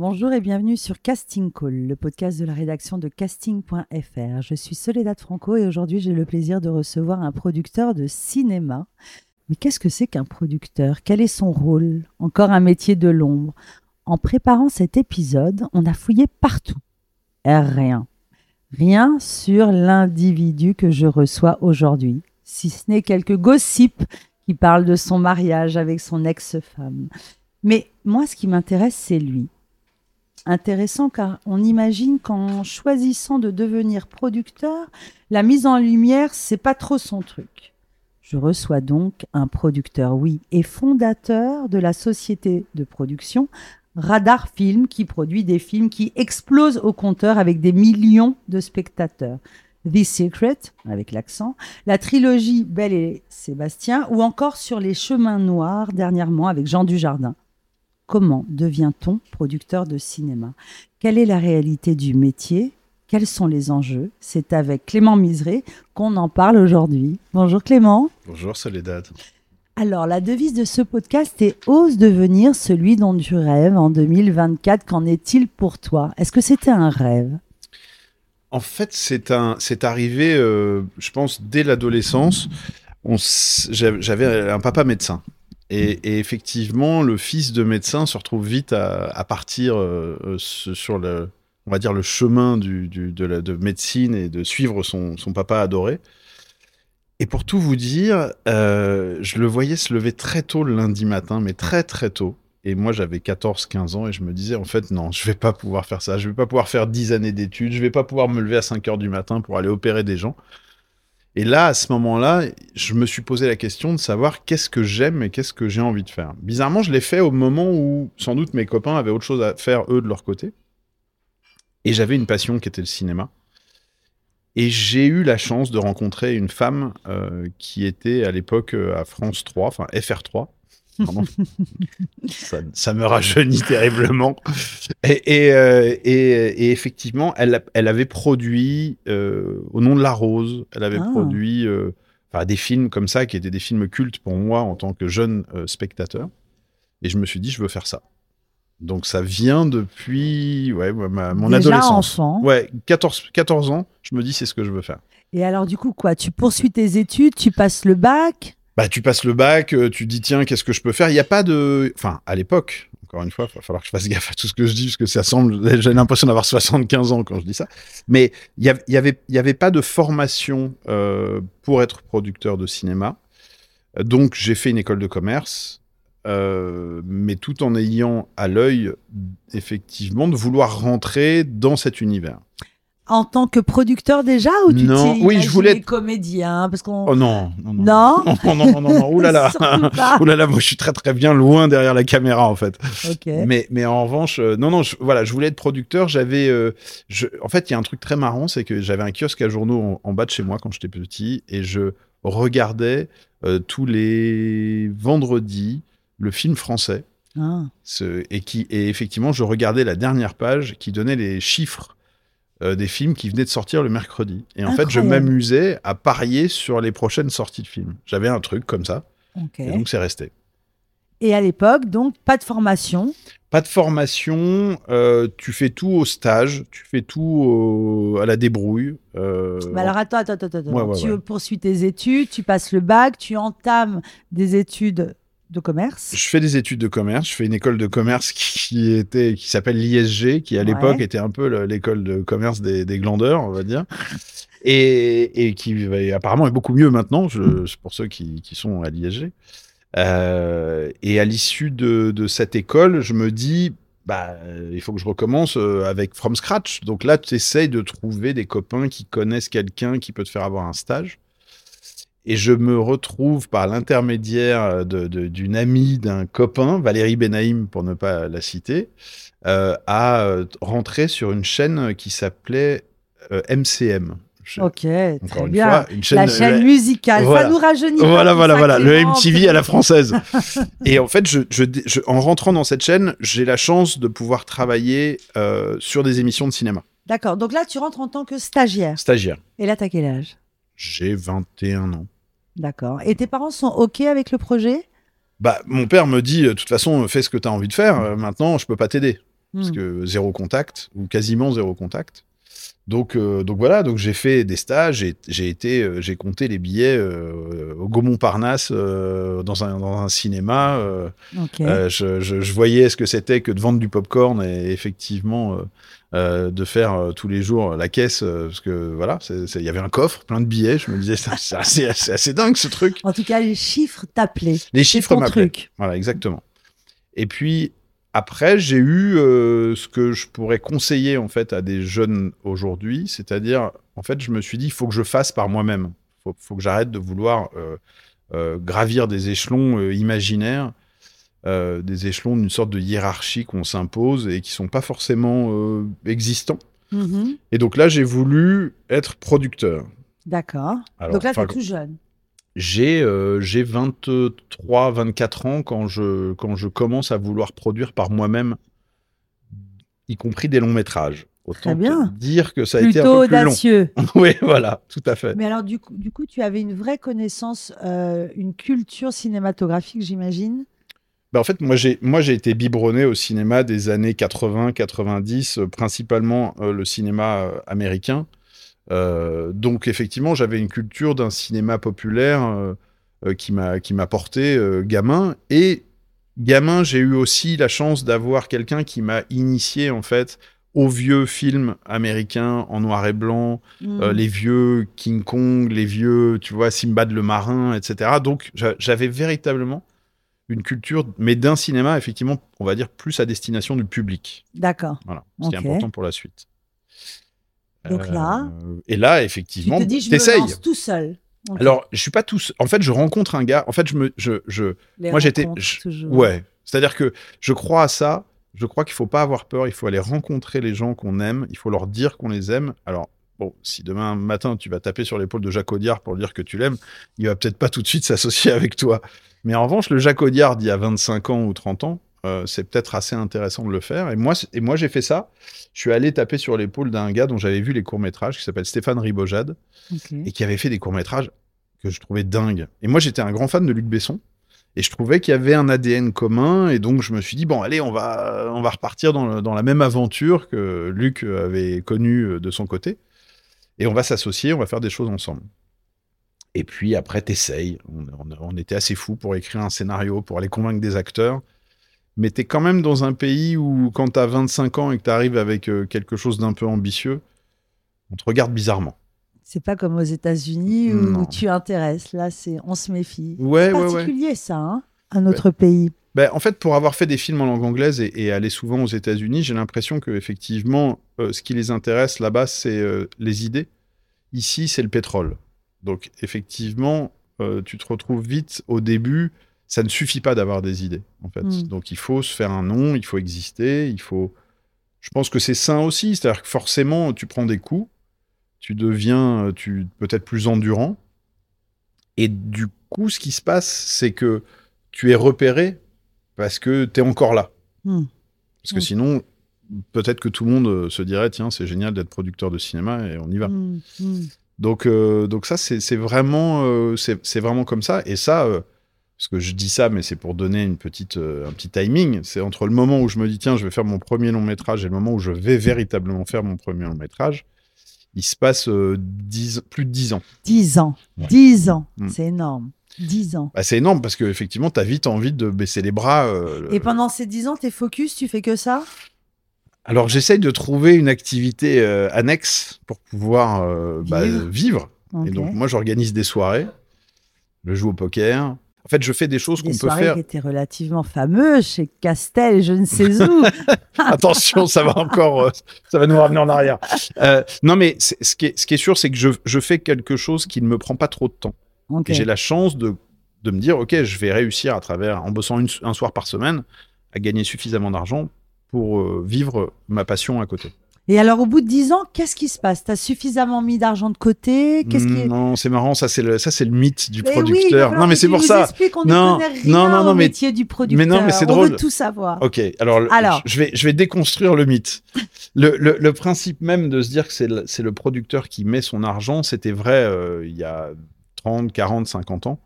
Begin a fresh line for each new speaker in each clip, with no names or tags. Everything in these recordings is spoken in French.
Bonjour et bienvenue sur Casting Call, le podcast de la rédaction de casting.fr. Je suis Soledad Franco et aujourd'hui j'ai le plaisir de recevoir un producteur de cinéma. Mais qu'est-ce que c'est qu'un producteur? Quel est son rôle? Encore un métier de l'ombre. En préparant cet épisode, on a fouillé partout. Et rien. Rien sur l'individu que je reçois aujourd'hui, si ce n'est quelques gossips qui parlent de son mariage avec son ex-femme. Mais moi, ce qui m'intéresse, c'est lui intéressant car on imagine qu'en choisissant de devenir producteur, la mise en lumière, c'est pas trop son truc. Je reçois donc un producteur, oui, et fondateur de la société de production Radar Film, qui produit des films qui explosent au compteur avec des millions de spectateurs. The Secret, avec l'accent, la trilogie Belle et Sébastien, ou encore Sur les chemins noirs, dernièrement avec Jean Dujardin. Comment devient-on producteur de cinéma? Quelle est la réalité du métier? Quels sont les enjeux? C'est avec Clément Miseré qu'on en parle aujourd'hui. Bonjour Clément.
Bonjour Soledad.
Alors, la devise de ce podcast est Ose devenir celui dont tu rêves en 2024. Qu'en est-il pour toi? Est-ce que c'était un rêve?
En fait, c'est un, c'est arrivé, euh, je pense, dès l'adolescence. J'avais un papa médecin. Et, effectivement, le fils de médecin se retrouve vite à, partir euh, euh, sur le, on va dire le chemin du, de, la, de, médecine et de suivre son, son, papa adoré. Et pour tout vous dire, euh, je le voyais se lever très tôt le lundi matin, mais très très tôt. Et moi, j'avais 14-15 ans et je me disais, en fait, non, je vais pas pouvoir faire ça. Je vais pas pouvoir faire 10 années d'études. Je vais pas pouvoir me lever à 5 heures du matin pour aller opérer des gens. Et là, à ce moment-là, je me suis posé la question de savoir qu'est-ce que j'aime et qu'est-ce que j'ai envie de faire. Bizarrement, je l'ai fait au moment où, sans doute, mes copains avaient autre chose à faire, eux, de leur côté. Et j'avais une passion qui était le cinéma. Et j'ai eu la chance de rencontrer une femme euh, qui était à l'époque euh, à France 3, enfin FR3, ça, me rajeunit terriblement. Et, euh, effectivement, elle, elle, avait produit euh, Au nom de la rose, elle avait ah. produit euh, des films comme ça, qui étaient des films cultes pour moi en tant que jeune spectateur. Et je me suis dit, je veux faire ça. Donc ça vient depuis ouais, mon
Déjà
adolescence.
Enfant.
Ouais, 14, 14 ans, je me dis, c'est ce que je veux faire.
Et alors, du coup, quoi? Tu poursuis tes études, tu passes le bac?
Bah, tu passes le bac, euh, tu dis tiens, qu'est-ce que je peux faire? Il n'y a pas de. Enfin, à l'époque, encore une fois, il va falloir que je fasse gaffe à tout ce que je dis, parce que ça semble. J'ai l'impression d'avoir 75 ans quand je dis ça. Mais il n'y y avait, y avait pas de formation euh, pour être producteur de cinéma. Donc, j'ai fait une école de commerce. Euh, mais tout en ayant à l'œil, effectivement, de vouloir rentrer dans cet univers
en tant que producteur déjà ou tu
non, oui, je voulais être
comédien parce qu'on
Oh non, non
non
non non non, non, Ouh là là. Ouh là là, moi je suis très très bien loin derrière la caméra en fait. Mais mais en revanche euh, non non, voilà, je voulais être producteur, j'avais euh, je, en fait, il y a un truc très marrant, c'est que j'avais un kiosque à journaux en, bas de chez moi quand j'étais petit et je regardais euh, tous les vendredis le film français. Ah. Ce, et qui et effectivement, je regardais la dernière page qui donnait les chiffres euh, des films qui venaient de sortir le mercredi. Et en fait, je m'amusais à parier sur les prochaines sorties de films. J'avais un truc comme ça. Et donc, c'est resté.
Et à l'époque, donc, pas de formation
Pas de formation. Euh, tu fais tout au stage. Tu fais tout à la débrouille.
Euh, alors, attends, attends, attends. attends. tu poursuis tes études, tu passes le bac, tu entames des études de commerce
Je fais des études de commerce. Je fais une école de commerce qui, était, qui s'appelle l'ISG, qui à l'époque était un peu l'école de commerce des, glandeurs, on va dire. Et, qui apparemment est beaucoup mieux maintenant, pour ceux qui, sont à l'ISG. Euh, et à l'issue de, cette école, je me dis, bah, il faut que je recommence euh, avec from scratch. Donc là, tu essayes de trouver des copains qui connaissent quelqu'un qui peut te faire avoir un stage. Et je me retrouve par l'intermédiaire d'une amie d'un copain, Valérie Benaïm pour ne pas la citer, euh, à euh, rentrer sur une chaîne qui s'appelait euh, MCM. Je-
Ok, très
Encore une
bien.
fois, une chaîne,
la chaîne musicale,
voilà.
ça nous rajeunit.
Voilà, voilà, voilà, le MTV à la française. et en fait, je, je- je- en rentrant dans cette chaîne, j'ai la chance de pouvoir travailler euh, sur des émissions de cinéma.
D'accord, donc là, tu rentres en tant que stagiaire.
Stagiaire.
Et là, t'as quel âge?
J'ai 21 ans.
D'accord. Et tes parents sont OK avec le projet?
Bah, mon père me dit, euh, de toute façon, fais ce que tu as envie de faire. euh, maintenant, je peux pas t'aider. Parce
Hmm.
que zéro contact, ou quasiment zéro contact. Donc, euh, donc voilà, donc j'ai fait des stages, j'ai- j'ai été, euh, j'ai compté les billets euh, au Gaumont-Parnasse dans, un, dans un cinéma. je, je- je voyais ce que c'était que de vendre du popcorn et effectivement de faire tous les jours la caisse, parce que voilà, il y avait un coffre plein de billets. Je me disais, c'est assez, assez dingue ce truc.
En tout cas, les chiffres t'appelaient.
Les chiffres m'appelaient. Voilà, exactement. Et puis après, j'ai eu euh, ce que je pourrais conseiller en fait à des jeunes aujourd'hui, c'est-à-dire, en fait, je me suis dit, il faut que je fasse par moi-même. Il faut, faut que j'arrête de vouloir euh, euh, gravir des échelons imaginaires, des échelons d'une sorte de hiérarchie qu'on s'impose et qui sont pas forcément existants.
Mhm.
Et donc là, j'ai voulu être producteur.
D'accord. Donc là,
enfin,
t'es tout jeune.
J'ai euh, j'ai 23, 24 ans quand je, quand je commence à vouloir produire par moi-même, y compris des longs métrages. Autant
Très bien.
dire que ça a été un peu plus long.
audacieux.
oui, voilà, tout à fait.
Mais alors, du coup, du coup, tu avais une vraie connaissance, euh, une culture cinématographique, j'imagine?
Ben, en fait, moi j'ai moi j'ai été biberonné au cinéma des années 80, 90, euh, principalement euh, le cinéma américain. Euh, donc effectivement, j'avais une culture d'un cinéma populaire euh, euh, qui m'a qui m'a porté gamin et gamin, j'ai eu aussi la chance d'avoir quelqu'un qui m'a initié en fait aux vieux films américains en noir et blanc, euh, les vieux King Kong, les vieux, tu vois, Simbad le marin, etc. Donc j'a- j'avais véritablement une culture, mais d'un cinéma, effectivement, on va dire plus à destination du public.
D'accord.
Voilà, ce qui est
Ok.
important pour la suite.
Donc là,
Euh, et là,
Tu
effectivement,
te dis, je me lance tout seul.
Alors, je suis pas tous. En fait, je rencontre un gars. En fait, je me, je, je,
Les
moi, j'étais, je- ouais. C'est-à-dire que je crois à ça. Je crois qu'il faut pas avoir peur. Il faut aller rencontrer les gens qu'on aime. Il faut leur dire qu'on les aime. Alors, bon, si demain matin tu vas taper sur l'épaule de Jacques Audiard pour lui dire que tu l'aimes, il va peut-être pas tout de suite s'associer avec toi. Mais en revanche, le Jacques Audiard d'il y a 25 ans ou 30 ans, euh, c'est peut-être assez intéressant de le faire. Et moi, et moi, j'ai fait ça. Je suis allé taper sur l'épaule d'un gars dont j'avais vu les courts métrages, qui s'appelle Stéphane Ribojade et qui avait fait des courts-métrages que je trouvais dingues. Et moi, j'étais un grand fan de Luc Besson. Et je trouvais qu'il y avait un ADN commun. Et donc, je me suis dit, bon, allez, on va, on va repartir dans, le- dans la même aventure que Luc avait connue euh, de son côté. Et on va s'associer, on va faire des choses ensemble. Et puis après, t'essayes. On, on- on était assez fous pour écrire un scénario, pour aller convaincre des acteurs. Mais t'es quand même dans un pays où, quand t'as 25 ans et que t'arrives avec euh, quelque chose d'un peu ambitieux, on te regarde bizarrement.
C'est pas comme aux États-Unis
Non.
où tu intéresses. Là, c'est on se méfie.
Ouais,
C'est
ouais, ouais.
particulier, ça, hein, un autre pays.
Ben, en fait, pour avoir fait des films en langue anglaise et, et aller souvent aux États-Unis, j'ai l'impression que effectivement, euh, ce qui les intéresse là-bas, c'est euh, les idées. Ici, c'est le pétrole. Donc, effectivement, euh, tu te retrouves vite au début. Ça ne suffit pas d'avoir des idées, en fait.
Mm.
Donc, il faut se faire un nom, il faut exister, il faut. Je pense que c'est sain aussi, c'est-à-dire que forcément, tu prends des coups, tu deviens tu peut-être plus endurant, et du coup, ce qui se passe, c'est que tu es repéré parce que tu es encore là.
Hmm.
Parce que
Hmm.
sinon, peut-être que tout le monde euh, se dirait tiens, c'est génial d'être producteur de cinéma et on y va. Donc, euh, donc ça, c'est vraiment, euh, c'est vraiment comme ça. Et ça, euh, parce que je dis ça, mais c'est pour donner une petite, euh, un petit timing. C'est entre le moment où je me dis tiens, je vais faire mon premier long métrage et le moment où je vais véritablement faire mon premier long métrage, il se passe euh, dix- plus de 10 ans.
10 ans.
Ouais.
10 ans.
Mm.
C'est énorme. 10 ans.
Bah, c'est énorme parce qu'effectivement, tu as vite envie de baisser les bras. euh,
Et pendant ces 10 ans, t'es focus, tu fais que ça?
Alors j'essaye de trouver une activité annexe pour pouvoir bah,
Vivre.
Et donc moi j'organise des soirées, je joue au poker. En fait je fais des choses qu'on peut faire.
qui étaient relativement fameuses chez Castel, je ne sais où.
Attention, ça va encore, euh, ça va nous ramener en arrière. Euh, non mais ce qui est, ce qui est sûr c'est que je, je fais quelque chose qui ne me prend pas trop de temps. Et j'ai la chance de, de me dire ok je vais réussir à travers en bossant une- un soir par semaine à gagner suffisamment d'argent pour euh, vivre ma passion à côté.
Et alors, au bout de 10 ans, qu'est-ce qui se passe? Tu as suffisamment mis d'argent de côté? Qu'est-ce qui est...
Non, c'est marrant, ça c'est le, ça c'est le mythe du producteur. non, mais c'est pour ça.
on
Non, non, non, non,
au
mais-
métier du producteur.
mais non, mais c'est
On
drôle.
veut tout savoir.
Ok, alors, je vais, je vais déconstruire le mythe. Le, le- le principe même de se dire que c'est le, c'est le producteur qui met son argent, c'était vrai euh, il y a 30, 40, 50 ans.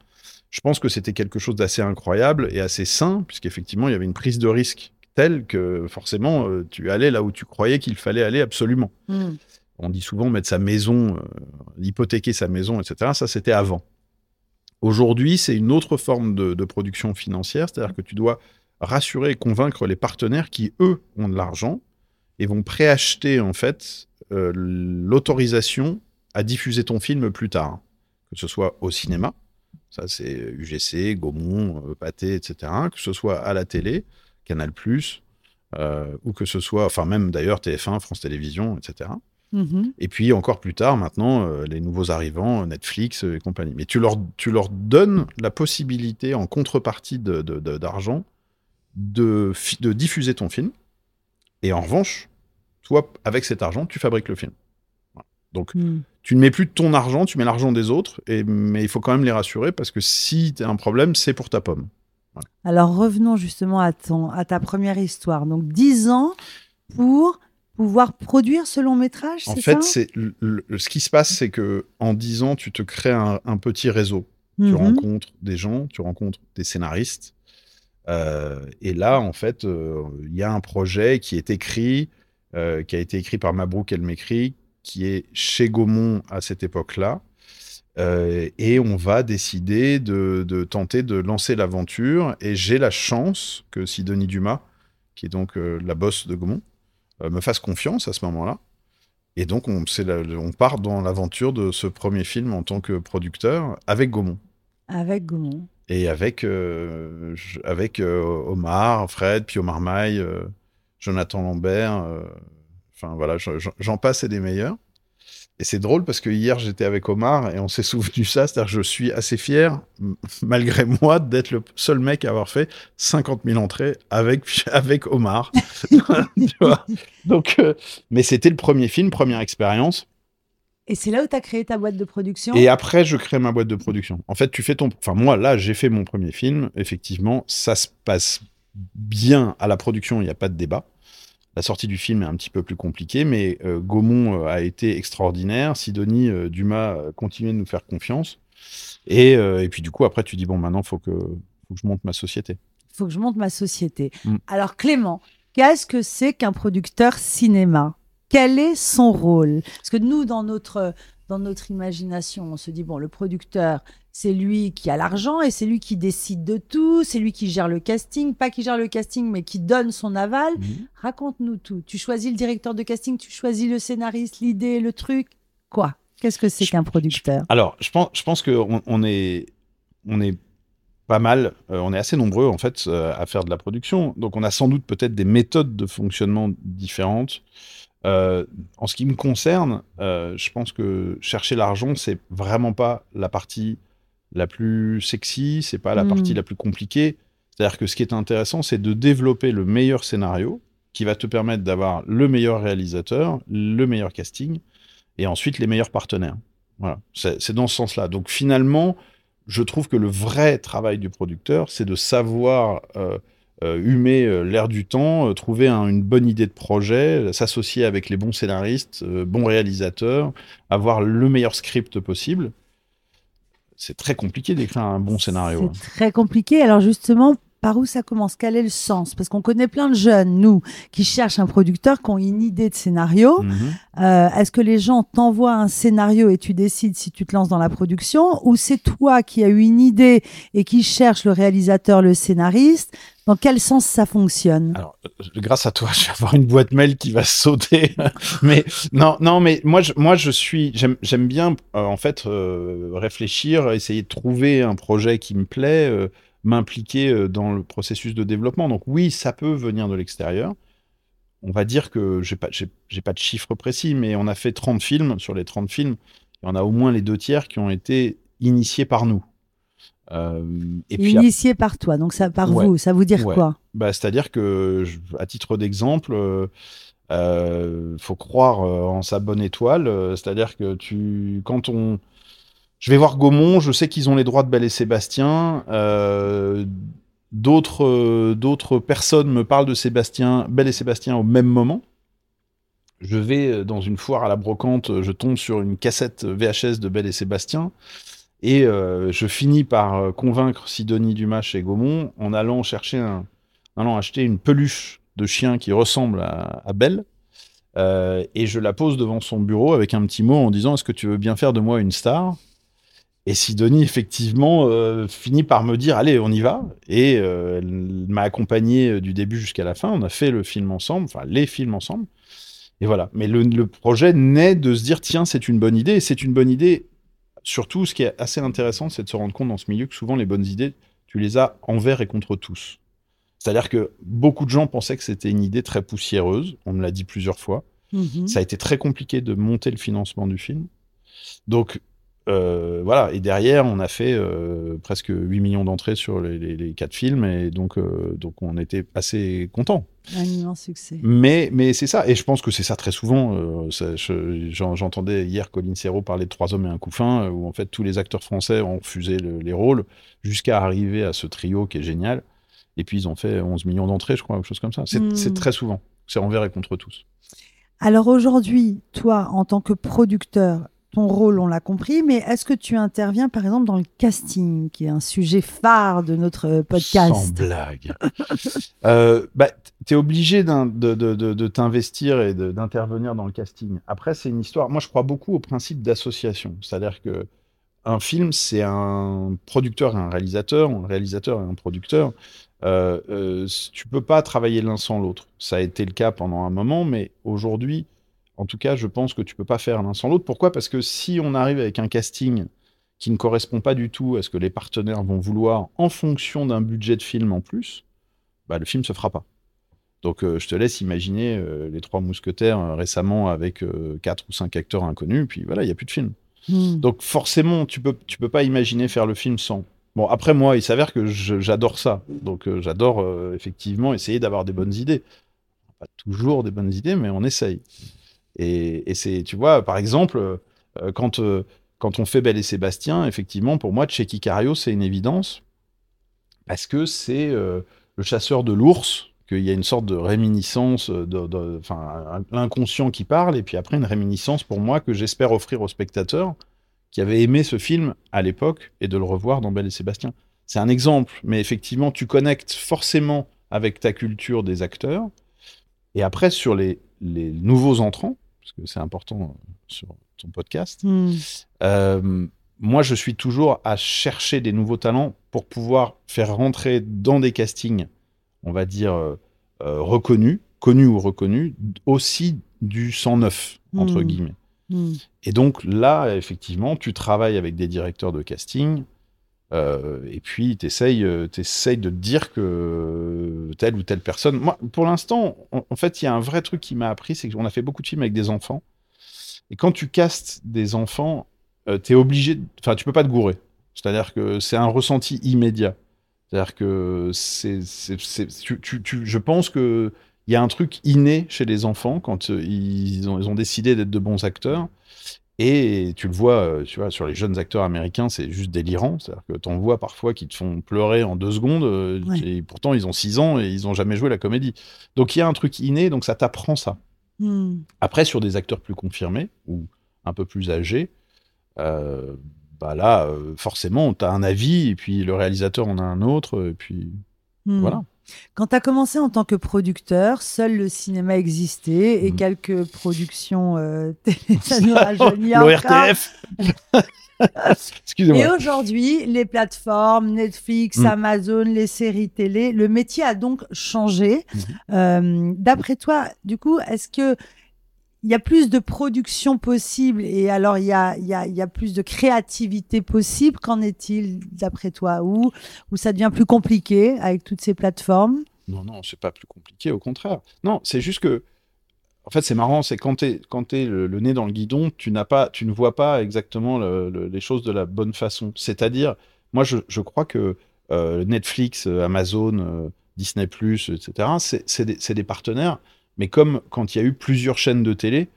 Je pense que c'était quelque chose d'assez incroyable et assez sain, puisqu'effectivement, il y avait une prise de risque telle que forcément, euh, tu allais là où tu croyais qu'il fallait aller absolument.
Hmm.
On dit souvent mettre sa maison, euh, hypothéquer sa maison, etc. Ça, c'était avant. Aujourd'hui, c'est une autre forme de, de production financière, c'est-à-dire que tu dois rassurer et convaincre les partenaires qui, eux, ont de l'argent et vont préacheter, en fait, euh, l'autorisation à diffuser ton film plus tard. Que ce soit au cinéma, ça c'est UGC, Gaumont, Pathé, etc. Que ce soit à la télé, Canal+, euh, ou que ce soit, enfin même d'ailleurs TF1, France Télévisions, etc.
Mhm.
Et puis encore plus tard, maintenant, euh, les nouveaux arrivants, Netflix euh, et compagnie. Mais tu leur, tu leur donnes la possibilité, en contrepartie de- de- de- d'argent, de, diffuser ton film. Et en revanche, toi, avec cet argent, tu fabriques le film. Voilà. Donc,
Hmm.
tu ne mets plus de ton argent, tu mets l'argent des autres, et, mais il faut quand même les rassurer parce que si tu as un problème, c'est pour ta pomme.
Alors revenons justement à, ton, à ta première histoire. Donc 10 ans pour pouvoir produire ce long métrage,
En fait, c'est ce qui se passe, c'est que en 10 ans, tu te crées un, un petit réseau. Tu
Mhm.
rencontres des gens, tu rencontres des scénaristes. Euh, et là, en fait, euh, il y a un projet qui est écrit, euh, qui a été écrit par Mabrouk El-Mekri, qui est chez Gaumont à cette époque-là. Euh, et on va décider de, de tenter de lancer l'aventure. Et j'ai la chance que Sidonie Dumas, qui est donc euh, la boss de Gaumont, euh, me fasse confiance à ce moment-là. Et donc, on, c'est la- on part dans l'aventure de ce premier film en tant que producteur avec Gaumont
Avec Gaumont.
et avec, je- avec Omar, Fred, Pio Marmaille, Jonathan Lambert. Enfin voilà, je- je- j'en passe et des meilleurs. Et c'est drôle parce que hier j'étais avec Omar et on s'est souvenu ça, c'est-à-dire que je suis assez fier, malgré moi, d'être le seul mec à avoir fait 50 000 entrées avec, avec Omar. Tu vois? Donc, euh, mais c'était le premier film, première expérience.
Et c'est là où tu as créé ta boîte de production?
Et après, je crée ma boîte de production. En fait, tu fais ton. Enfin, moi, là, j'ai fait mon premier film. Effectivement, ça se passe bien à la production, il n'y a pas de débat. La sortie du film est un petit peu plus compliquée, mais euh, Gaumont euh, a été extraordinaire. Sidonie euh, Dumas continuait de nous faire confiance. Et, et puis, du coup, après, tu dis bon, maintenant, il faut que, faut que je monte ma société.
Il faut que je monte ma société.
Mm.
Alors Clément, qu'est-ce que c'est qu'un producteur cinéma? Quel est son rôle? Parce que nous, dans notre, dans notre imagination, on se dit, bon, le producteur, c'est lui qui a l'argent et c'est lui qui décide de tout, c'est lui qui gère le casting, pas qui gère le casting, mais qui donne son aval. Raconte-nous tout. Tu choisis le directeur de casting, tu choisis le scénariste, l'idée, le truc. Quoi? Qu'est-ce que c'est qu'un producteur?
Alors, je pense, je pense qu'on on est, on est pas mal, euh, on est assez nombreux en fait euh, à faire de la production. Donc, on a sans doute peut-être des méthodes de fonctionnement différentes. Euh, en ce qui me concerne, je pense que chercher l'argent, c'est vraiment pas la partie la plus sexy, c'est pas la
Mm.
partie la plus compliquée. C'est-à-dire que ce qui est intéressant, c'est de développer le meilleur scénario qui va te permettre d'avoir le meilleur réalisateur, le meilleur casting et ensuite les meilleurs partenaires. Voilà, c'est dans ce sens-là. Donc finalement, je trouve que le vrai travail du producteur, c'est de savoir euh, euh, humer euh, l'air du temps, trouver un- une bonne idée de projet, s'associer avec les bons scénaristes, euh, bons réalisateurs, avoir le meilleur script possible. C'est très compliqué d'écrire un bon scénario. hein.
C'est très compliqué. Alors justement, par où ça commence? Quel est le sens? Parce qu'on connaît plein de jeunes, nous, qui cherchent un producteur, qui ont une idée de scénario.
Mhm.
Euh, Est-ce que les gens t'envoient un scénario et tu décides si tu te lances dans la production? Ou c'est toi qui as eu une idée et qui cherche le réalisateur, le scénariste? Dans quel sens ça fonctionne?
Alors, euh, grâce à toi, je vais avoir une boîte mail qui va sauter. mais non, non, mais moi, je, moi, je suis, j'aime, bien euh, en fait euh, réfléchir, essayer de trouver un projet qui me plaît, m'impliquer euh, dans le processus de développement. Donc oui, ça peut venir de l'extérieur. On va dire que j'ai pas, j'ai, pas de chiffre précis, mais on a fait 30 films. Sur les 30 films, il y en a au moins les deux tiers qui ont été initiés par nous. Euh, et puis
Initié par toi, donc ça par
Ouais.
vous, ça veut dire
Ouais.
quoi?
Bah, C'est-à-dire que, je- à titre d'exemple, euh, euh, faut croire en sa bonne étoile. C'est-à-dire que tu, quand on, je vais voir Gaumont, je sais qu'ils ont les droits de Belle et Sébastien. d'autres, d'autres personnes me parlent de Sébastien, Belle et Sébastien au même moment. Je vais dans une foire à la brocante, je tombe sur une cassette VHS de Belle et Sébastien. Et euh, je finis par euh, convaincre Sidonie Dumas chez Gaumont en allant chercher un, allant acheter une peluche de chien qui ressemble à, Belle. Euh, et je la pose devant son bureau avec un petit mot en disant Est-ce que tu veux bien faire de moi une star? Et Sidonie, effectivement, finit par me dire Allez, on y va. Et elle m'a accompagné du début jusqu'à la fin. On a fait le film ensemble, enfin les films ensemble. Et voilà. Mais le, le projet naît de se dire Tiens, c'est une bonne idée. Et c'est une bonne idée surtout, ce qui est assez intéressant, c'est de se rendre compte dans ce milieu que souvent les bonnes idées, tu les as envers et contre tous. C'est-à-dire que beaucoup de gens pensaient que c'était une idée très poussiéreuse. On me l'a dit plusieurs fois. Mhm. Ça a été très compliqué de monter le financement du film. Donc, euh, voilà, et derrière, on a fait euh, presque 8 millions d'entrées sur les, les, quatre films, et donc, euh, donc on était assez contents.
Un immense succès.
Mais, mais c'est ça, et je pense que c'est ça très souvent. J'entendais hier Colin Serrault parler de Trois hommes et un couffin, où en fait tous les acteurs français ont refusé les rôles, jusqu'à arriver à ce trio qui est génial. Et puis ils ont fait 11 millions d'entrées, je crois, quelque chose comme ça. C'est hmm. très souvent. C'est envers et contre tous.
Alors aujourd'hui, toi, en tant que producteur, ton rôle, on l'a compris, mais est-ce que tu interviens par exemple dans le casting, qui est un sujet phare de notre podcast?
Sans blague. euh, bah, tu es obligé de, de, de, t'investir et d'intervenir dans le casting. Après, c'est une histoire. Moi, je crois beaucoup au principe d'association. C'est-à-dire que un film, c'est un producteur et un réalisateur, un réalisateur et un producteur. Euh, euh, tu peux pas travailler l'un sans l'autre. Ça a été le cas pendant un moment, mais aujourd'hui, en tout cas, je pense que tu peux pas faire l'un sans l'autre. Pourquoi? Parce que si on arrive avec un casting qui ne correspond pas du tout à ce que les partenaires vont vouloir en fonction d'un budget de film en plus, bah, le film se fera pas. Donc euh, je te laisse imaginer euh, les trois mousquetaires euh, récemment avec quatre ou cinq acteurs inconnus, puis voilà, il n'y a plus de film. Hmm. Donc forcément, tu peux, tu peux pas imaginer faire le film sans. Bon, après moi, il s'avère que j'adore ça. Donc j'adore effectivement essayer d'avoir des bonnes idées. Pas toujours des bonnes idées, mais on essaye. Et, c'est, tu vois, par exemple, euh, quand, euh, quand on fait Belle et Sébastien, effectivement, pour moi, Checky Cario, c'est une évidence, parce que c'est euh, le chasseur de l'ours, qu'il y a une sorte de réminiscence, de, enfin, l'inconscient qui parle, et puis après une réminiscence pour moi que j'espère offrir aux spectateurs qui avaient aimé ce film à l'époque et de le revoir dans Belle et Sébastien. C'est un exemple, mais effectivement, tu connectes forcément avec ta culture des acteurs. Et après, sur les, les nouveaux entrants, parce que c'est important sur ton podcast. Hmm. Euh, moi, je suis toujours à chercher des nouveaux talents pour pouvoir faire rentrer dans des castings, on va dire, euh, euh, reconnus, connus ou reconnus, aussi du 109, entre hmm. guillemets. Hmm. Et donc là, effectivement, tu travailles avec des directeurs de casting, euh, et puis, tu essayes, euh, de dire que telle ou telle personne. Moi, pour l'instant, en, fait, il y a un vrai truc qui m'a appris c'est qu'on a fait beaucoup de films avec des enfants. Et quand tu castes des enfants, euh, tu obligé. Enfin, tu peux pas te gourer. C'est-à-dire que c'est un ressenti immédiat. C'est-à-dire que je pense que. Il y a un truc inné chez les enfants quand ont, ils ont décidé d'être de bons acteurs. Et tu le vois, euh, tu vois, sur les jeunes acteurs américains, c'est juste délirant. C'est-à-dire que tu en vois parfois qui te font pleurer en deux secondes, euh, et pourtant ils ont six ans et ils n'ont jamais joué la comédie. Donc il y a un truc inné, donc ça t'apprend ça. Hmm. Après, sur des acteurs plus confirmés ou un peu plus âgés, euh, bah là, forcément, tu as un avis, et puis le réalisateur en a un autre, et puis hmm. voilà.
Quand tu as commencé en tant que producteur, seul le cinéma existait et mm. quelques productions euh, télé, nous
L'ORTF.
Et aujourd'hui, les plateformes, Netflix, mm. Amazon, les séries télé, le métier a donc changé. Mm-hmm. Euh, d'après toi, du coup, est-ce que il y a plus de production possible et alors il y a, y, a, y a, plus de créativité possible. Qu'en est-il d'après toi? Ou ça devient plus compliqué avec toutes ces plateformes?
Non, non, c'est pas plus compliqué, au contraire. Non, c'est juste que, en fait, c'est marrant, c'est quand tu es, quand le, nez dans le guidon, tu, n'as pas, tu ne vois pas exactement les choses de la bonne façon. C'est-à-dire, moi, je, je, crois que euh, Netflix, Amazon, euh, Disney, etc., c'est des partenaires Mais comme quand il y a eu plusieurs chaînes de télé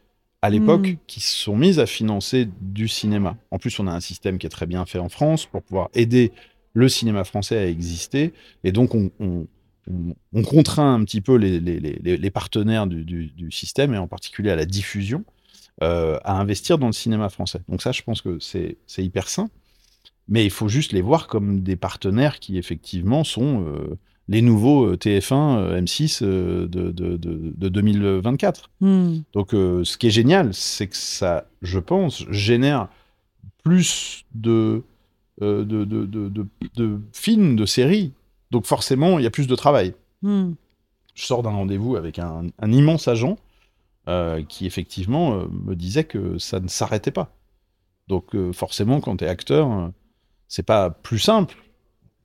à l'époque
Mm.
qui se sont mises à financer du cinéma. En plus, on a un système qui est très bien fait en France pour pouvoir aider le cinéma français à exister. Et donc, on, on- on- on contraint un petit peu les, les- les- les partenaires du, du- du système, et en particulier à la diffusion, euh, à investir dans le cinéma français. Donc ça, je pense que c'est c'est hyper sain. Mais il faut juste les voir comme des partenaires qui, effectivement, sont euh, les nouveaux euh, TF1, euh, M6 euh, de, de- de- de 2024.
Hmm.
Donc, euh, ce qui est génial, c'est que ça, je pense, génère plus de, euh, de, de, films, de séries. Donc, forcément, il y a plus de travail.
Hmm.
Je sors d'un rendez-vous avec un, un immense agent euh, qui, effectivement, me disait que ça ne s'arrêtait pas. Donc, forcément, quand tu es acteur, c'est pas plus simple,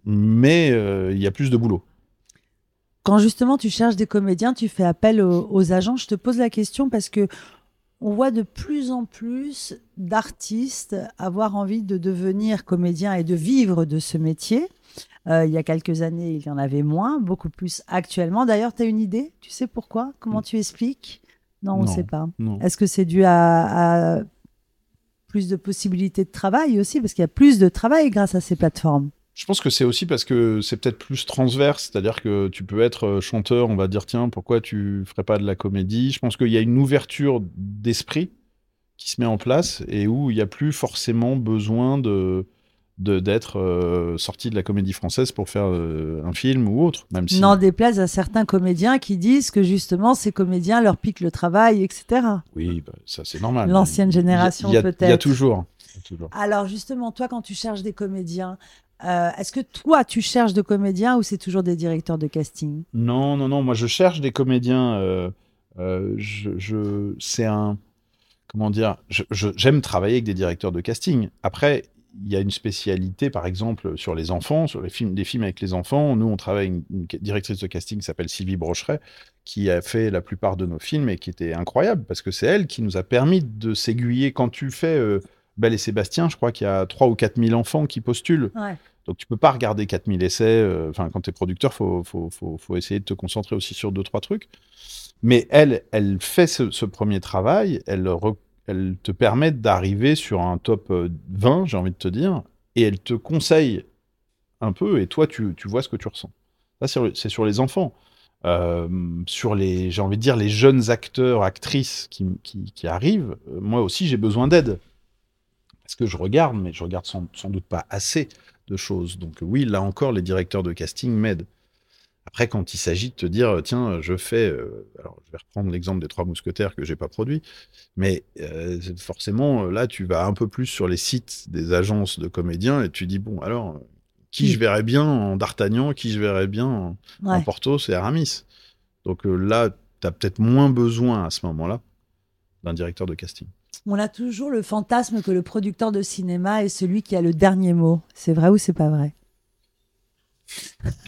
mais il y a plus de boulot.
Quand justement tu cherches des comédiens, tu fais appel aux, aux agents. Je te pose la question parce que on voit de plus en plus d'artistes avoir envie de devenir comédien et de vivre de ce métier. Euh, il y a quelques années, il y en avait moins, beaucoup plus actuellement. D'ailleurs, tu as une idée? Tu sais pourquoi? Comment tu expliques? Non, on ne sait pas. Est-ce que c'est dû à, à plus de possibilités de travail aussi? Parce qu'il y a plus de travail grâce à ces plateformes.
Je pense que c'est aussi parce que c'est peut-être plus transverse, c'est-à-dire que tu peux être euh, chanteur, on va dire tiens, pourquoi tu ferais pas de la comédie? Je pense qu'il y a une ouverture d'esprit qui se met en place et où il n'y a plus forcément besoin de d'être euh, sorti de la comédie française pour faire euh, un film ou autre, même si
N'en déplaise à certains comédiens qui disent que justement ces comédiens leur piquent le travail, etc.
oui, bah, ça c'est normal.
L'ancienne génération,
Il y a
peut-être.
toujours. il y a toujours.
Alors justement, toi, quand tu cherches des comédiens, euh, est-ce que toi, tu cherches de comédiens ou c'est toujours des directeurs de casting?
Non, non, non. Moi, je cherche des comédiens. euh, euh, je, c'est un. Comment dire J'aime travailler avec des directeurs de casting. Après, il y a une spécialité, par exemple, sur les enfants, sur les films, des films avec les enfants. Nous, on travaille une, une directrice de casting qui s'appelle Sylvie Brocheret, qui a fait la plupart de nos films et qui était incroyable parce que c'est elle qui nous a permis de s'aiguiller. Quand tu fais Belle et Sébastien, je crois qu'il y a 3 ou 4 000 enfants qui postulent.
Ouais.
Donc tu peux pas regarder 4000 essais. euh, Enfin, quand tu es producteur, faut, faut, faut, faut essayer de te concentrer aussi sur deux trois trucs. Mais elle, elle fait ce, ce premier travail. Elle, te permet d'arriver sur un top euh, 20, j'ai envie de te dire, et elle te conseille un peu. Et toi, tu, tu vois ce que tu ressens. C'est sur- les enfants. Euh, sur les, j'ai envie de dire, les jeunes acteurs, actrices qui, qui, qui arrivent, euh, moi aussi, j'ai besoin d'aide. Parce que je regarde, mais je regarde sans, sans doute pas assez de choses. Donc oui, là encore, les directeurs de casting m'aident. Après, quand il s'agit de te dire, tiens, je fais, euh, alors je vais reprendre l'exemple des Trois Mousquetaires que j'ai pas produit, mais euh, forcément, là, tu vas un peu plus sur les sites des agences de comédiens et tu dis, bon, alors, euh, qui je verrais bien en D'Artagnan, qui je verrais bien en. Porthos et Aramis. Donc euh, là, tu as peut-être moins besoin à ce moment-là d'un directeur de casting.
On a toujours le fantasme que le producteur de cinéma est celui qui a le dernier mot. C'est vrai ou c'est pas vrai?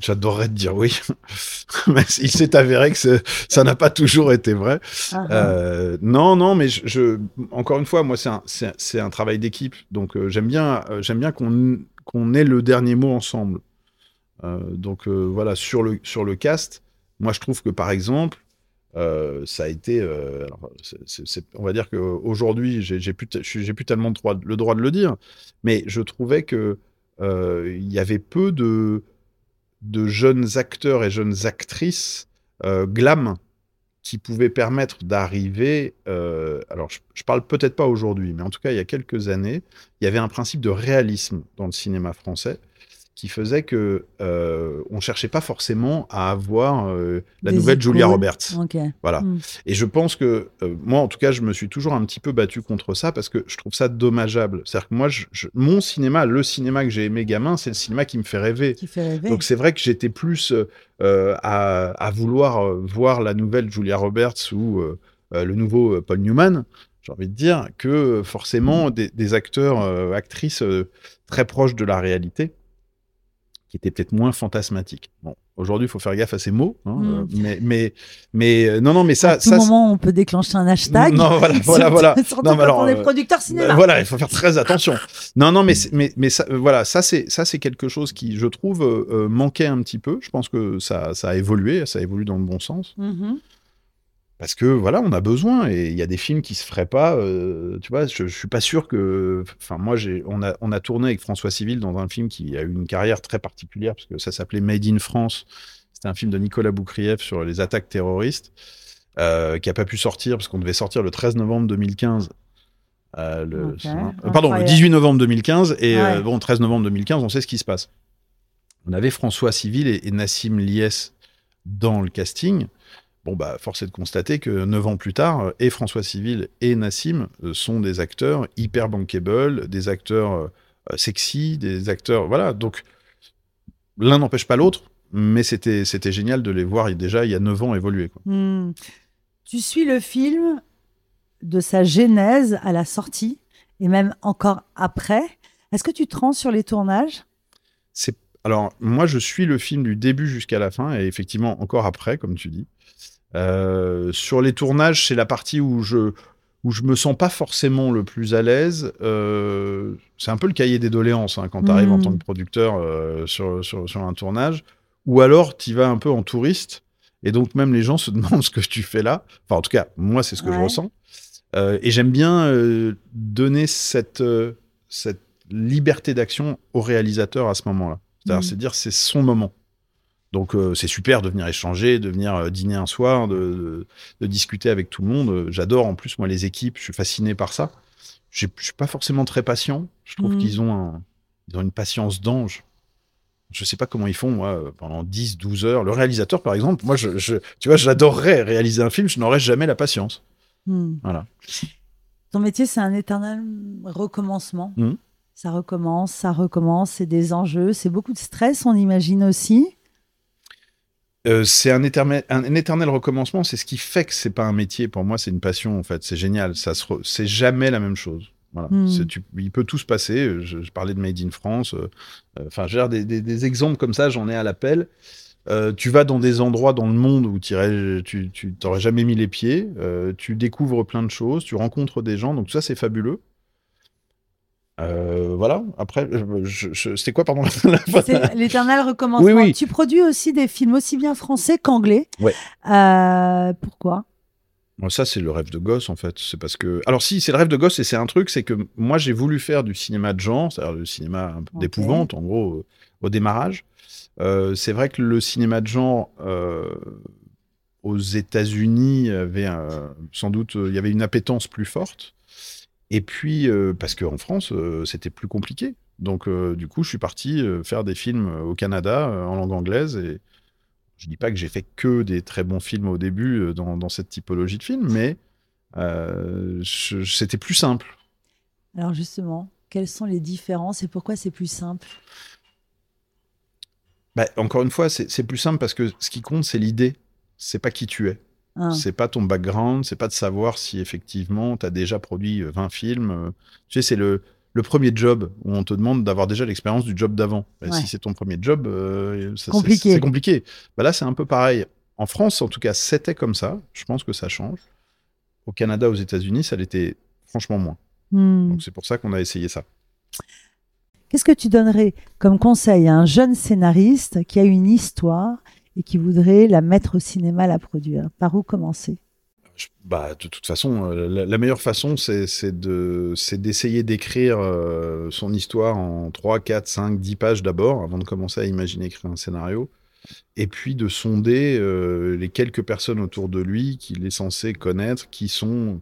J'adorerais te dire oui, mais il s'est avéré que ça n'a pas toujours été vrai.
Ah, ah.
Euh, non, non, mais je, je- encore une fois, moi, c'est un, c'est- c'est un travail d'équipe. Donc, euh, j'aime bien, euh, j'aime bien qu'on qu'on ait le dernier mot ensemble. Donc, voilà, sur le, sur le cast, moi, je trouve que, par exemple, euh, ça a été. euh, on va dire qu'aujourd'hui, j'ai plus, plus tellement le droit, de le dire, mais je trouvais que euh, il y avait peu de, jeunes acteurs et jeunes actrices glam qui pouvaient permettre d'arriver. alors, je, je parle peut-être pas aujourd'hui, mais en tout cas, il y a quelques années, il y avait un principe de réalisme dans le cinéma français qui faisait que euh, on cherchait pas forcément à avoir euh, la
Des
nouvelle Julia. Roberts. Voilà.
Mm.
Et je pense que, euh, moi, en tout cas, je me suis toujours un petit peu battu contre ça parce que je trouve ça dommageable. C'est-à-dire que moi, je- je- mon cinéma, le cinéma que j'ai aimé gamin, c'est le cinéma qui me fait rêver.
Qui fait rêver.
Donc c'est vrai que j'étais plus euh, à, à vouloir voir la nouvelle Julia Roberts ou le nouveau Paul Newman, j'ai envie de dire, que forcément des, des acteurs, euh, actrices euh, très proches de la réalité, qui étaient peut-être moins fantasmatiques. Bon, aujourd'hui, il faut faire gaffe à ces mots, hein,
Mm.
euh, mais, mais, mais euh, non, non, mais ça,
à tout
ça,
moment, on peut déclencher un hashtag.
Non, voilà, voilà, voilà.
Surtout
Non, mais alors,
on est
euh,
producteur cinéma.
euh, Voilà, il faut faire très attention. Non, non, mais mais mais ça, euh, voilà, ça c'est ça c'est quelque chose qui, je trouve, euh, manquait un petit peu. Je pense que ça ça a évolué, ça évolue dans le bon sens.
Mhm.
Parce que voilà, on a besoin et il y a des films qui se feraient pas. euh, tu vois, je, je suis pas sûr que. Enfin, moi, j'ai, on a, on a tourné avec François Civil dans un film qui a eu une carrière très particulière parce que ça s'appelait Made in France. C'était un film de Nicolas Boukrieff sur les attaques terroristes euh, qui a pas pu sortir parce qu'on devait sortir le 13 novembre 2015. Euh, le, euh, pardon, le
incroyable.
18 novembre 2015 et euh, bon, 13 novembre 2015, on sait ce qui se passe. On avait François Civil et, et Nassim Lies dans le casting. Bon, bah, force est de constater que neuf ans plus tard, et François Civil et Nassim euh, sont des acteurs hyper bankable, des acteurs euh, sexy, des acteurs. Voilà, donc l'un n'empêche pas l'autre, mais c'était c'était génial de les voir déjà il y a neuf ans évoluer. Quoi.
Hmm. Tu suis le film de sa genèse à la sortie et même encore après. Est-ce que tu te rends sur les tournages?
C'est alors moi je suis le film du début jusqu'à la fin et effectivement encore après comme tu dis. Euh, sur les tournages c'est la partie où je où je me sens pas forcément le plus à l'aise. Euh, c'est un peu le cahier des doléances hein, quand tu arrives en
Mhm.
tant que producteur euh, sur, sur, sur un tournage. Ou alors tu vas un peu en touriste et donc même les gens se demandent ce que tu fais là. Enfin en tout cas moi c'est ce que je ressens. Et j'aime bien donner cette, cette liberté d'action au réalisateur à ce moment-là. C'est-à-dire,
Mhm.
c'est dire c'est son moment. Donc euh, c'est super de venir échanger, de venir euh, dîner un soir, de, de, de discuter avec tout le monde. Euh, J'adore en plus moi les équipes, je suis fasciné par ça. Je suis pas forcément très patient. Je trouve
Mhm.
qu'ils ont, un- ils ont une patience d'ange. Je sais pas comment ils font, moi, pendant 10, 12 heures. Le réalisateur, par exemple, moi, je, je- tu vois, j'adorerais réaliser un film, je n'aurais jamais la patience.
Hmm.
Voilà.
Ton métier, c'est un éternel recommencement.
Hmm.
Ça recommence, ça recommence, c'est des enjeux, c'est beaucoup de stress, on imagine aussi.
Euh, c'est un éternel, un, éternel recommencement. C'est ce qui fait que c'est pas un métier. Pour moi, c'est une passion. En fait, c'est génial. Ça se, c'est jamais la même chose. Voilà. C'est- tu- il peut tout se passer. Je, je parlais de Made in France. euh, euh, Enfin, j'ai des, des, des exemples comme ça. J'en ai à l'appel. Euh, tu vas dans des endroits dans le monde où tu t'aurais jamais mis les pieds. euh, tu découvres plein de choses. Tu rencontres des gens. Donc ça, c'est fabuleux. Euh, voilà. Après, je, c'était quoi, pardon
C'est l'éternel recommencement.
Oui, oui.
Tu produis aussi des films aussi bien français qu'anglais.
Ouais.
Euh, pourquoi?
Ça, c'est le rêve de gosse, en fait. C'est parce que. Alors, si, c'est le rêve de gosse, et c'est un truc, c'est que moi, j'ai voulu faire du cinéma de genre, c'est-à-dire du cinéma d'épouvante, en gros, au démarrage. Euh, c'est vrai que le cinéma de genre euh, aux États-Unis avait sans doute, il y avait une appétence plus forte. Et puis, euh, parce qu'en France, euh, c'était plus compliqué. Donc, euh, du coup, je suis parti euh, faire des films au Canada en langue anglaise. Et je dis pas que j'ai fait que des très bons films au début dans, dans cette typologie de film, mais c'était plus simple.
Alors justement, quelles sont les différences et pourquoi c'est plus simple?
Bah, encore une fois, c'est c'est plus simple parce que ce qui compte, c'est l'idée. C'est pas qui tu es.
Hein.
C'est pas ton background, c'est pas de savoir si effectivement tu as déjà produit euh, 20 films. euh, Tu sais, c'est le, le premier job où on te demande d'avoir déjà l'expérience du job d'avant. Bah,
Ouais.
Si c'est ton premier job, euh, c'est-
Compliqué.
c'est compliqué. Bah, là, c'est un peu pareil. En France, en tout cas, c'était comme ça. Je pense que ça change. Au Canada, aux États-Unis, ça l'était franchement moins.
Hmm.
Donc c'est pour ça qu'on a essayé ça.
Qu'est-ce que tu donnerais comme conseil à un jeune scénariste qui a une histoire et qui voudrait la mettre au cinéma, la produire Par où commencer?
Bah, de toute façon, euh, la, meilleure façon, c'est c'est de- c'est d'essayer d'écrire euh, son histoire en 3, 4, 5, 10 pages d'abord, avant de commencer à imaginer écrire un scénario. Et puis de sonder euh, les quelques personnes autour de lui qu'il est censé connaître, qui sont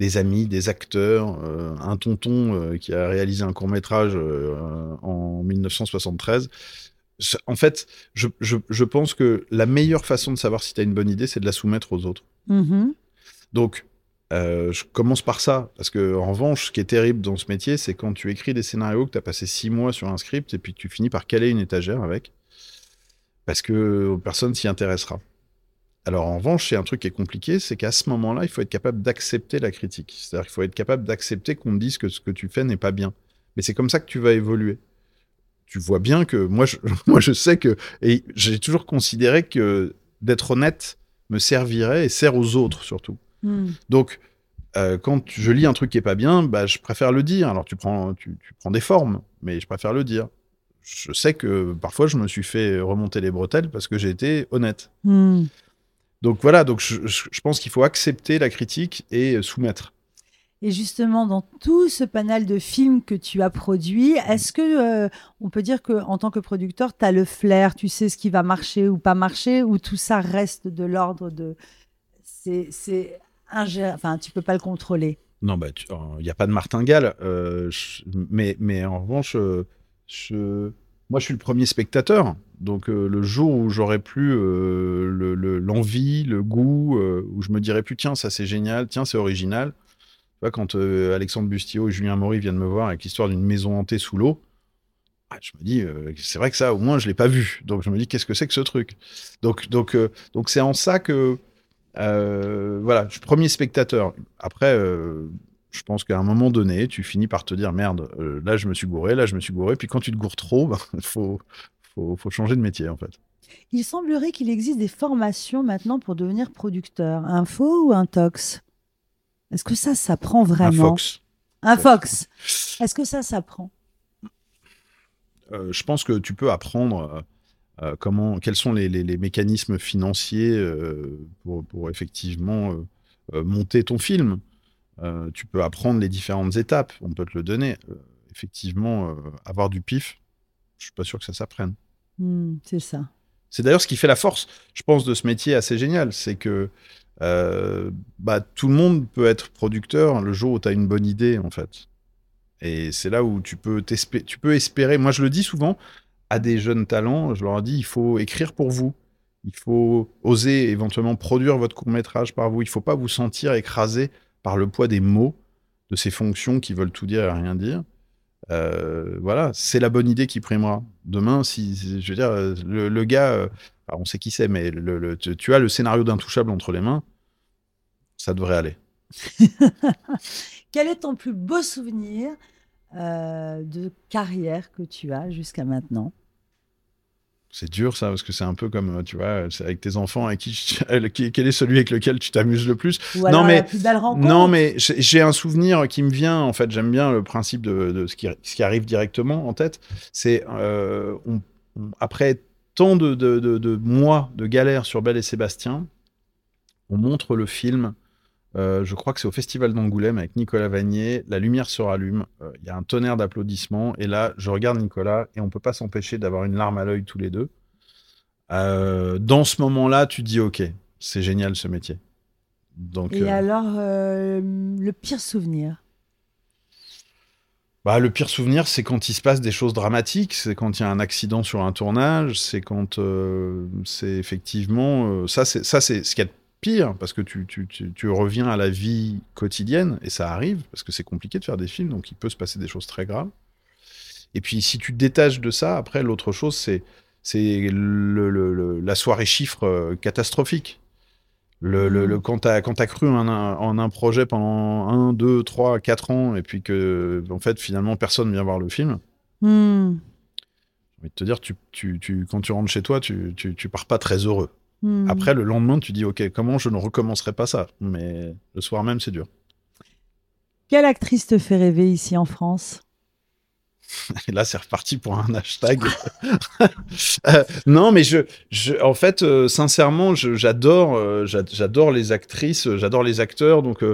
des amis, des acteurs, un tonton qui a réalisé un court métrage en 1973. En fait, je, je- je pense que la meilleure façon de savoir si tu as une bonne idée, c'est de la soumettre aux autres.
Mhm.
Donc, euh, je commence par ça, parce que en revanche, ce qui est terrible dans ce métier, c'est quand tu écris des scénarios, que tu as passé six mois sur un script, et puis tu finis par caler une étagère avec, parce que personne s'y intéressera. Alors, en revanche, c'est un truc qui est compliqué, c'est qu'à ce moment-là, il faut être capable d'accepter la critique. C'est-à-dire qu'il faut être capable d'accepter qu'on te dise que ce que tu fais n'est pas bien. Mais c'est comme ça que tu vas évoluer. Tu vois bien que moi, je, moi, je sais que, et j'ai toujours considéré que d'être honnête me servirait et sert aux autres surtout.
Hmm.
Donc, euh, quand je lis un truc qui est pas bien, bah, je préfère le dire. Alors, tu prends, tu, tu prends des formes, mais je préfère le dire. Je sais que parfois, je me suis fait remonter les bretelles parce que j'ai été honnête.
Hmm.
donc voilà, donc je, je pense qu'il faut accepter la critique et soumettre.
Et justement, dans tout ce panel de films que tu as produit, est-ce que euh, on peut dire que en tant que producteur, tu as le flair, tu sais ce qui va marcher ou pas marcher, ou tout ça reste de l'ordre de c'est c'est enfin tu peux pas le contrôler?
Non, bah il n'y a pas de martingale, euh, mais mais en revanche, euh, moi je suis le premier spectateur, donc le jour où j'aurai plus l'envie, le, le, goût, où je me dirai plus tiens ça c'est génial, tiens c'est original quand euh, Alexandre Bustio et Julien Maury viennent me voir avec l'histoire d'une maison hantée sous l'eau, ah, je me dis, euh, c'est vrai que ça, au moins, je l'ai pas vu. Donc, je me dis, qu'est-ce que c'est que ce truc? Donc, donc, euh, donc, c'est en ça que, voilà, je suis premier spectateur. Après, je pense qu'à un moment donné, tu finis par te dire, merde, là, je me suis gouré, là, je me suis gouré. Puis quand tu te gourres trop, il ben, faut, faut, faut changer de métier, en fait.
Il semblerait qu'il existe des formations maintenant pour devenir producteur. Un faux ou un tox? Est-ce que ça ça prend vraiment
Un Fox.
Un Fox. Est-ce que ça s'apprend?
Euh, Je pense que tu peux apprendre euh, euh, comment, quels sont les, mécanismes financiers pour, effectivement monter ton film. tu peux apprendre les différentes étapes, on peut te le donner. effectivement, avoir du pif, je suis pas sûr que ça s'apprenne.
Hmm, c'est ça.
C'est d'ailleurs ce qui fait la force, je pense, de ce métier assez génial, c'est que euh, bah, tout le monde peut être producteur le jour où tu as une bonne idée, en fait. Et c'est là où tu peux, tu peux espérer. Moi, je le dis souvent à des jeunes talents, je leur dis il faut écrire pour vous. Il faut oser éventuellement produire votre court-métrage par vous. Il ne faut pas vous sentir écrasé par le poids des mots, de ces fonctions qui veulent tout dire et rien dire. Euh, voilà, c'est la bonne idée qui primera. Demain, si, je veux dire, le, gars, euh, on sait qui c'est, mais le, tu as le scénario d'Intouchable entre les mains, ça devrait aller.
Quel est ton plus beau souvenir euh, de carrière que tu as jusqu'à maintenant?
C'est dur ça, parce que c'est un peu comme, tu vois, avec tes enfants, avec qui, quel est celui avec lequel tu t'amuses le plus?
Non mais, la plus belle rencontre?
non mais j'ai un souvenir qui me vient, en fait, j'aime bien le principe de, ce, qui, ce, qui, arrive directement en tête. C'est euh, après tant de, de, mois de galère sur Belle et Sébastien, on montre le film euh, je crois que c'est au Festival d'Angoulême avec Nicolas Vanier. La lumière se rallume, euh, il y a un tonnerre d'applaudissements. Et là, je regarde Nicolas et on ne peut pas s'empêcher d'avoir une larme à l'œil tous les deux. Euh, dans ce moment-là, tu dis Ok, c'est génial ce métier.
Donc, et alors, le pire souvenir?
Bah, le pire souvenir, c'est quand il se passe des choses dramatiques, c'est quand il y a un accident sur un tournage, c'est quand c'est effectivement ça, c'est ça, c'est ce qu'il y a de pire, parce que tu, reviens à la vie quotidienne, et ça arrive, parce que c'est compliqué de faire des films, donc il peut se passer des choses très graves. Et puis si tu te détaches de ça, après, l'autre chose, c'est c'est la soirée chiffre euh, catastrophique. Le, le, mmh. quand tu as, as, cru en un, en un, projet pendant 1, 2, 3, 4 ans, et puis que, en fait, finalement, personne vient voir le film, mmh. j'ai envie de te dire, tu, tu, quand tu rentres chez toi, tu, tu, pars pas très heureux. Hmm. Après, le lendemain, tu dis, OK, comment je ne recommencerai pas ça? Mais le soir même, c'est dur.
Quelle actrice te fait rêver ici en France?
Et là, c'est reparti pour un hashtag. Euh, non, mais je, je en fait, euh, sincèrement, j'adore, euh, j'adore les actrices, j'adore les acteurs. Donc,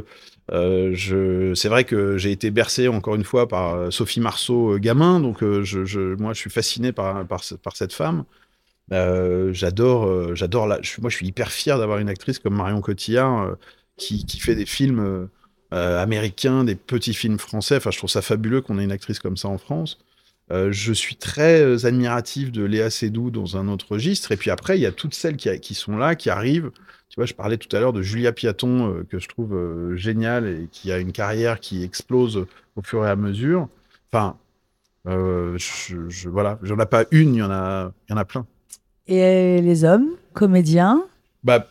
je, c'est vrai que j'ai été bercé encore une fois par Sophie Marceau, gamin. Donc, je, moi, je suis fasciné par, par, par cette femme. J'adore, j'adore moi, je suis hyper fier d'avoir une actrice comme Marion Cotillard qui, qui, fait des films américains, des petits films français. Enfin, je trouve ça fabuleux qu'on ait une actrice comme ça en France. je suis très admiratif de Léa Seydoux dans un autre registre. Et puis après, il y a toutes celles qui, qui sont là, qui arrivent. Tu vois, je parlais tout à l'heure de Julia Piaton, que je trouve géniale et qui a une carrière qui explose au fur et à mesure. Enfin, je, je, voilà, j'en ai pas une, il y en a, il y en a plein.
Et les hommes, comédiens?
Bah,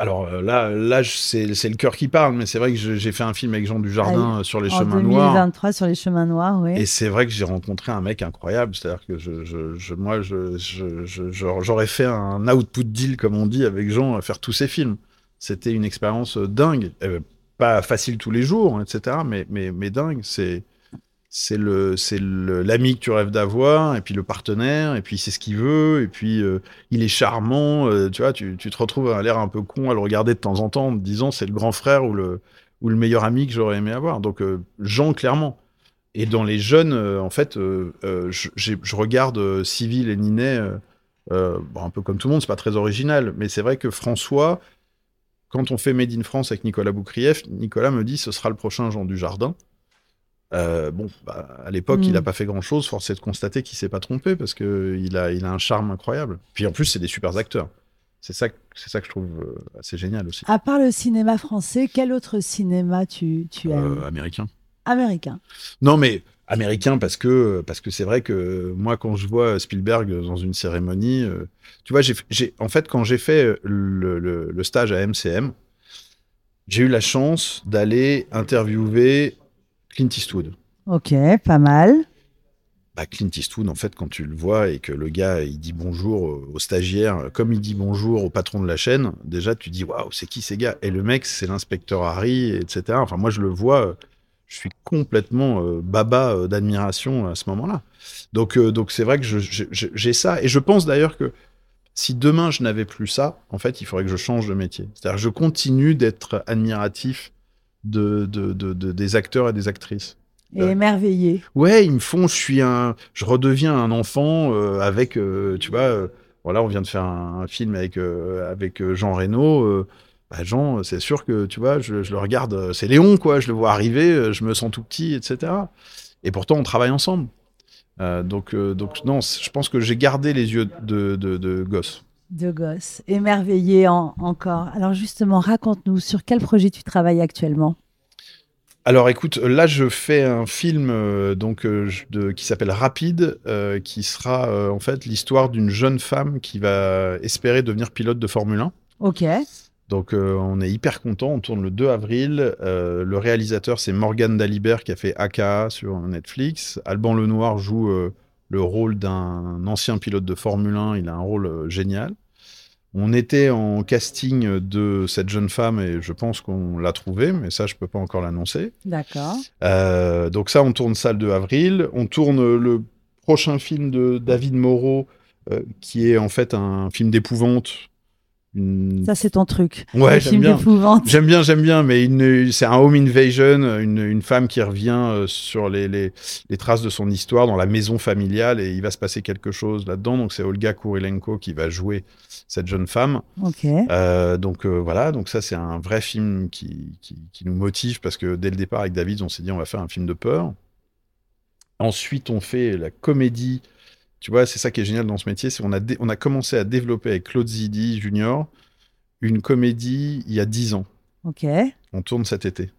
alors euh, là, là c'est le cœur qui parle, mais c'est vrai que j'ai fait un film avec Jean Dujardin ah, euh, sur les chemins noirs.
En 2023 sur les chemins noirs, oui.
Et c'est vrai que j'ai rencontré un mec incroyable. C'est-à-dire que je, je, moi, j'aurais fait un output deal, comme on dit, avec Jean à faire tous ces films. C'était une expérience dingue. pas facile tous les jours, etc., mais, mais, mais dingue. C'est c'est le c'est l'ami que tu rêves d'avoir et puis le partenaire et puis c'est ce qu'il veut et puis euh, il est charmant euh, tu vois tu, tu, te retrouves à l'air un peu con à le regarder de temps en temps en te disant c'est le grand frère ou le ou le meilleur ami que j'aurais aimé avoir. Donc euh, Jean clairement. Et dans les jeunes en fait je, regarde Civil et Ninet bon, un peu comme tout le monde c'est pas très original mais c'est vrai que François quand on fait Made in France avec Nicolas Boukrieff Nicolas me dit ce sera le prochain Jean du Jardin euh, bon, bah, à l'époque, il n'a mm. pas fait grand-chose. Force est de constater qu'il s'est pas trompé parce que il a, il a un charme incroyable. Puis en plus, c'est des super acteurs. C'est ça, c'est ça que je trouve euh, assez génial aussi.
À part le cinéma français, quel autre cinéma tu, tu aimes?
euh, Américain.
Américain.
Non, mais américain parce que parce que c'est vrai que moi, quand je vois Spielberg dans une cérémonie, tu vois, j'ai, en fait, quand j'ai fait le, le, le stage à MCM, j'ai eu la chance d'aller interviewer Clint Eastwood.
Ok, pas mal.
Bah, Clint Eastwood, en fait, quand tu le vois et que le gars, il dit bonjour au stagiaire, comme il dit bonjour au patron de la chaîne, déjà, tu dis, waouh, c'est qui ces gars? Et le mec, c'est l'inspecteur Harry, etc. Enfin, moi, je le vois, je suis complètement euh, baba euh, d'admiration à ce moment-là. Donc, euh, donc c'est vrai que j'ai ça. Et je pense d'ailleurs que si demain, je n'avais plus ça, en fait, il faudrait que je change de métier. C'est-à-dire, je continue d'être admiratif de, de, des acteurs et des actrices.
Et émerveillé.
Ouais, ils me font, je suis un, je redeviens un enfant euh, avec, euh, tu vois, euh, voilà, on vient de faire un, film avec avec Jean Reno. Bah, Jean, c'est sûr que tu vois, je, le regarde, c'est Léon quoi, je le vois arriver, je me sens tout petit, etc. Et pourtant, on travaille ensemble. donc, donc non, je pense que j'ai gardé les yeux de, de, de gosse
de gosse, émerveillé encore. Alors justement, raconte-nous sur quel projet tu travailles actuellement?
Alors écoute, là je fais un film euh, donc euh, qui s'appelle Rapide, euh, qui sera en fait l'histoire d'une jeune femme qui va espérer devenir pilote de Formule 1.
Ok.
Donc on est hyper content, on tourne le 2 avril. le réalisateur c'est Morgan Dalibert qui a fait AKA sur Netflix. Alban Lenoir joue le rôle d'un ancien pilote de Formule 1. Il a un rôle euh, génial. On était en casting de cette jeune femme et je pense qu'on l'a trouvée, mais ça, je peux pas encore l'annoncer.
D'accord.
Euh, donc ça, on tourne ça le 2 avril. On tourne le prochain film de David Moreau, euh, qui est en fait un film d'épouvante
ça, c'est ton truc.
Ouais, j'aime bien. J'aime bien, j'aime bien, mais c'est un home invasion, une, une, femme qui revient euh, sur les, les, les, traces de son histoire dans la maison familiale et il va se passer quelque chose là-dedans. Donc, c'est Olga Kurilenko qui va jouer cette jeune femme.
Ok.
Euh, donc, euh, voilà. Donc, ça, c'est un vrai film qui, qui, qui, nous motive parce que dès le départ, avec David, on s'est dit, on va faire un film de peur. Ensuite, on fait la comédie tu vois, c'est ça qui est génial dans ce métier, c'est qu'on a, on a commencé à développer avec Claude Zidi Junior une comédie il y a 10 ans.
Ok.
On tourne cet été.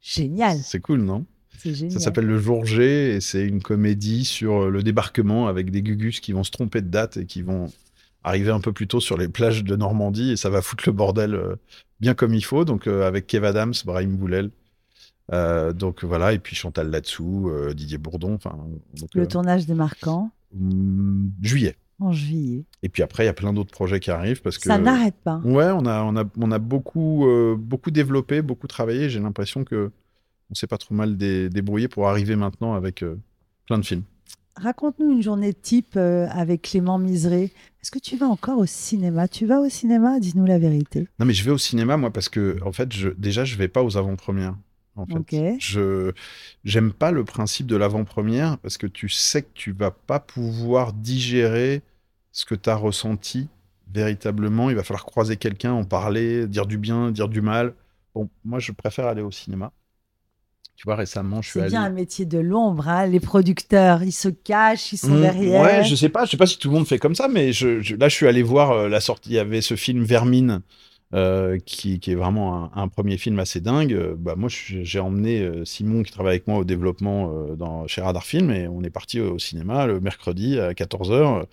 Génial.
C'est cool, non?
C'est génial.
Ça s'appelle Le Jour G et c'est une comédie sur le débarquement avec des gugus qui vont se tromper de date et qui vont arriver un peu plus tôt sur les plages de Normandie et ça va foutre le bordel euh, bien comme il faut. Donc euh, avec Kev Adams, Brahim Boulel. Euh, donc voilà, et puis Chantal Latsou, Didier Bourdon.
le tournage démarquant
juillet.
En juillet.
Et puis après, il y a plein d'autres projets qui arrivent parce que
ça n'arrête pas.
Ouais, on a on a on a beaucoup euh, beaucoup développé, beaucoup travaillé. J'ai l'impression que on s'est pas trop mal débrouillé pour arriver maintenant avec euh, plein de films.
Raconte-nous une journée type euh, avec Clément Miseré. Est-ce que tu vas encore au cinéma? Tu vas au cinéma? Dis-nous la vérité.
Non, mais je vais au cinéma moi parce que en fait, je, déjà, je vais pas aux avant-premières. En fait. Je j'aime pas le principe de l'avant-première parce que tu sais que tu vas pas pouvoir digérer ce que tu as ressenti véritablement. Il va falloir croiser quelqu'un, en parler, dire du bien, dire du mal. Bon, moi, je préfère aller au cinéma. Tu vois, récemment, je suis allé.
C'est bien un métier de l'ombre, hein. les producteurs, ils se cachent, ils sont mmh, derrière.
Ouais, je sais pas, je sais pas si tout le monde fait comme ça, mais je, là, je suis allé voir euh, la sortie. Il y avait ce film Vermine euh, qui, est vraiment un, premier film assez dingue. Euh, bah, moi, j'ai emmené euh, Simon, qui travaille avec moi au développement dans, chez Radar Film, et on est parti au cinéma le mercredi à 14h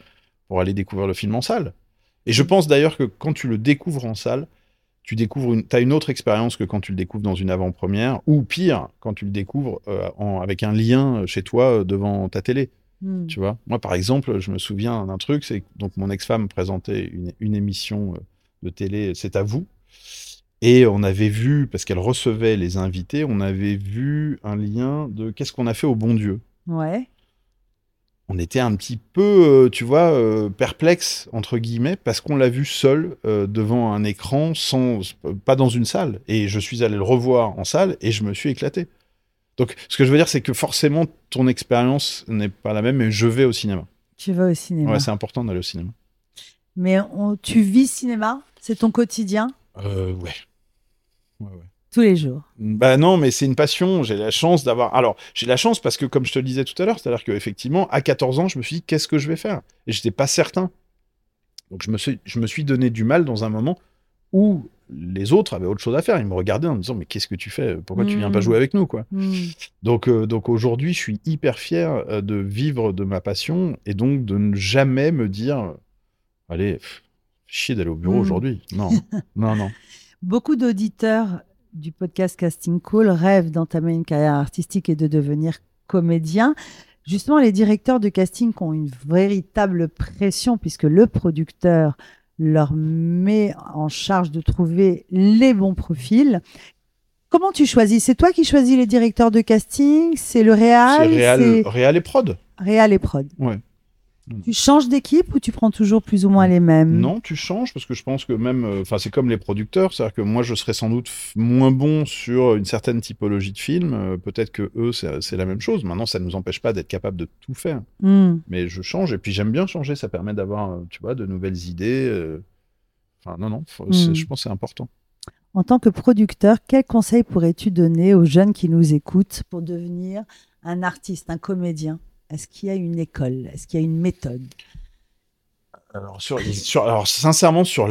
pour aller découvrir le film en salle. Et je pense d'ailleurs que quand tu le découvres en salle, tu découvres une, as une autre expérience que quand tu le découvres dans une avant-première, ou pire, quand tu le découvres avec un lien chez toi devant ta télé. Hmm. Tu vois, moi par exemple, je me souviens d'un truc, c'est donc mon ex-femme présentait une, une émission de télé, c'est à vous. Et on avait vu, parce qu'elle recevait les invités, on avait vu un lien de qu'est-ce qu'on a fait au bon Dieu.
Ouais.
On était un petit peu, euh, tu vois, euh, perplexe, entre guillemets, parce qu'on l'a vu seul euh, devant un écran, sans, pas dans une salle. Et je suis allé le revoir en salle et je me suis éclaté. Donc, ce que je veux dire, c'est que forcément, ton expérience n'est pas la même, mais je vais au cinéma.
Tu vas au cinéma.
Ouais, c'est important d'aller au cinéma.
Mais on- tu vis cinéma? C'est ton quotidien?
Euh, ouais. Ouais, ouais.
Tous les jours?
Bah non, mais c'est une passion. J'ai la chance d'avoir. Alors, j'ai la chance parce que, comme je te le disais tout à l'heure, c'est-à-dire qu'effectivement, à 14 ans, je me suis dit, qu'est-ce que je vais faire? Et j'étais pas certain. Donc, je me, suis, je me suis donné du mal dans un moment où les autres avaient autre chose à faire. Ils me regardaient en me disant, mais qu'est-ce que tu fais? Pourquoi tu viens pas
Mm.
jouer avec nous, quoi?
Hmm.
Donc, euh, donc aujourd'hui, je suis hyper fier euh, de vivre de ma passion et donc de ne jamais me dire, allez, pff, chier d'aller au bureau
Mm.
aujourd'hui. Non, non, non.
Beaucoup d'auditeurs du podcast Casting Call rêvent d'entamer une carrière artistique et de devenir comédien. Justement, les directeurs de casting ont une véritable pression puisque le producteur leur met en charge de trouver les bons profils. Comment tu choisis? C'est toi qui choisis les directeurs de casting? C'est le
C'est
réal
réal,
C'est
réal et prod.
réal et prod.
Ouais.
Tu changes d'équipe ou tu prends toujours plus ou moins les mêmes?
Non, tu changes parce que je pense que même, euh, enfin, c'est comme les producteurs, c'est-à-dire que moi, je serais sans doute moins bon sur une certaine typologie de film. euh, Peut-être que eux, c'est la même chose. Maintenant, ça ne nous empêche pas d'être capable de tout faire.
Hmm.
Mais je change et puis j'aime bien changer. Ça permet d'avoir, euh, tu vois, de nouvelles idées. Enfin, non, non. faut- c'est-
Mm.
Je pense que c'est important.
En tant que producteur, quels conseils pourrais-tu donner aux jeunes qui nous écoutent pour devenir un artiste, un comédien? Est-ce qu'il y a une école? Est-ce qu'il y a une méthode?
Alors, sincèrement, sur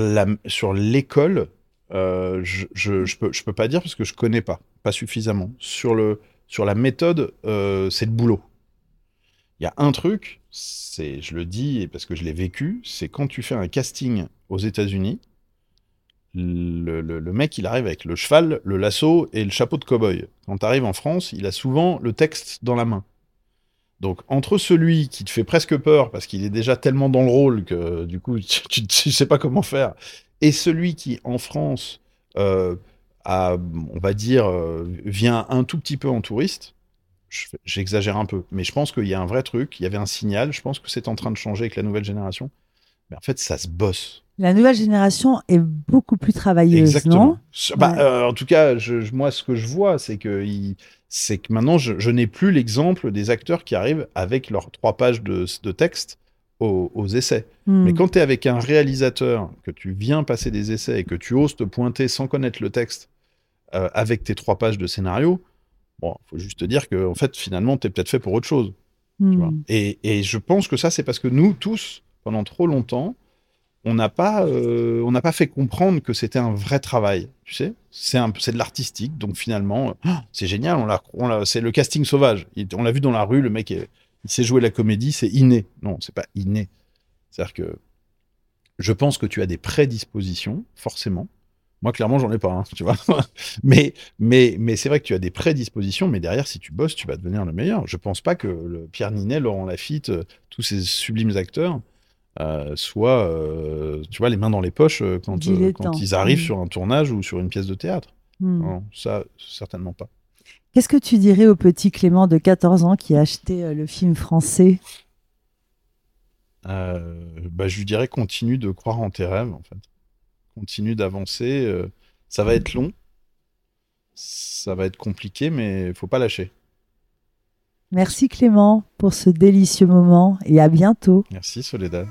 l'école, euh, je, je peux, pas dire parce que je connais pas, pas suffisamment. Sur la méthode, euh, c'est le boulot. Il y a un truc, c'est, je le dis parce que je l'ai vécu, c'est quand tu fais un casting aux États-Unis, le, le- le mec il arrive avec le cheval, le lasso et le chapeau de cow-boy. Quand tu arrives en France, il a souvent le texte dans la main. Donc entre celui qui te fait presque peur parce qu'il est déjà tellement dans le rôle que du coup tu, tu sais pas comment faire, et celui qui en France euh, a, on va dire, euh, vient un tout petit peu en touriste, j'exagère un peu, mais je pense qu'il y a un vrai truc, il y avait un signal, je pense que c'est en train de changer avec la nouvelle génération, mais en fait ça se bosse.
La nouvelle génération est beaucoup plus travailleuse,
Exactement.
non
bah,
Ouais.
euh, en tout cas, je, moi, ce que je vois, c'est que, il- c'est que maintenant, je, je n'ai plus l'exemple des acteurs qui arrivent avec leurs trois pages de, de texte aux, aux essais.
Hmm.
Mais quand tu es avec un réalisateur, que tu viens passer des essais et que tu oses te pointer sans connaître le texte euh, avec tes trois pages de scénario, bon, faut juste te dire que, en fait, finalement, tu es peut-être fait pour autre chose. tu
Hmm.
vois. Et, et je pense que ça, c'est parce que nous, tous, pendant trop longtemps, on n'a pas, euh, pas fait comprendre que c'était un vrai travail. Tu sais, c'est de l'artistique. Donc finalement, euh, c'est génial. On l'a, on c'est le casting sauvage. Il- on l'a vu dans la rue. Le mec, est- il sait jouer la comédie. C'est inné. Non, c'est pas inné. C'est-à-dire que je pense que tu as des prédispositions, forcément. Moi, clairement, j'en ai pas, hein, tu vois. mais mais, mais c'est vrai que tu as des prédispositions, mais derrière, si tu bosses, tu vas devenir le meilleur. Je pense pas que Pierre Ninet, Laurent Lafitte, euh, tous ces sublimes acteurs euh, soient, euh, tu vois, les mains dans les poches euh, quand, quand ils arrivent
Mm.
sur un tournage ou sur une pièce de théâtre.
Hmm.
Non, ça, certainement pas.
Qu'est-ce que tu dirais au petit Clément de 14 ans qui a acheté le film français?
Bah, je lui dirais continue de croire en tes rêves, en fait. Continue d'avancer. ça va être long. Ça va être compliqué, mais faut pas lâcher.
Merci Clément pour ce délicieux moment et à bientôt.
Merci Soledad.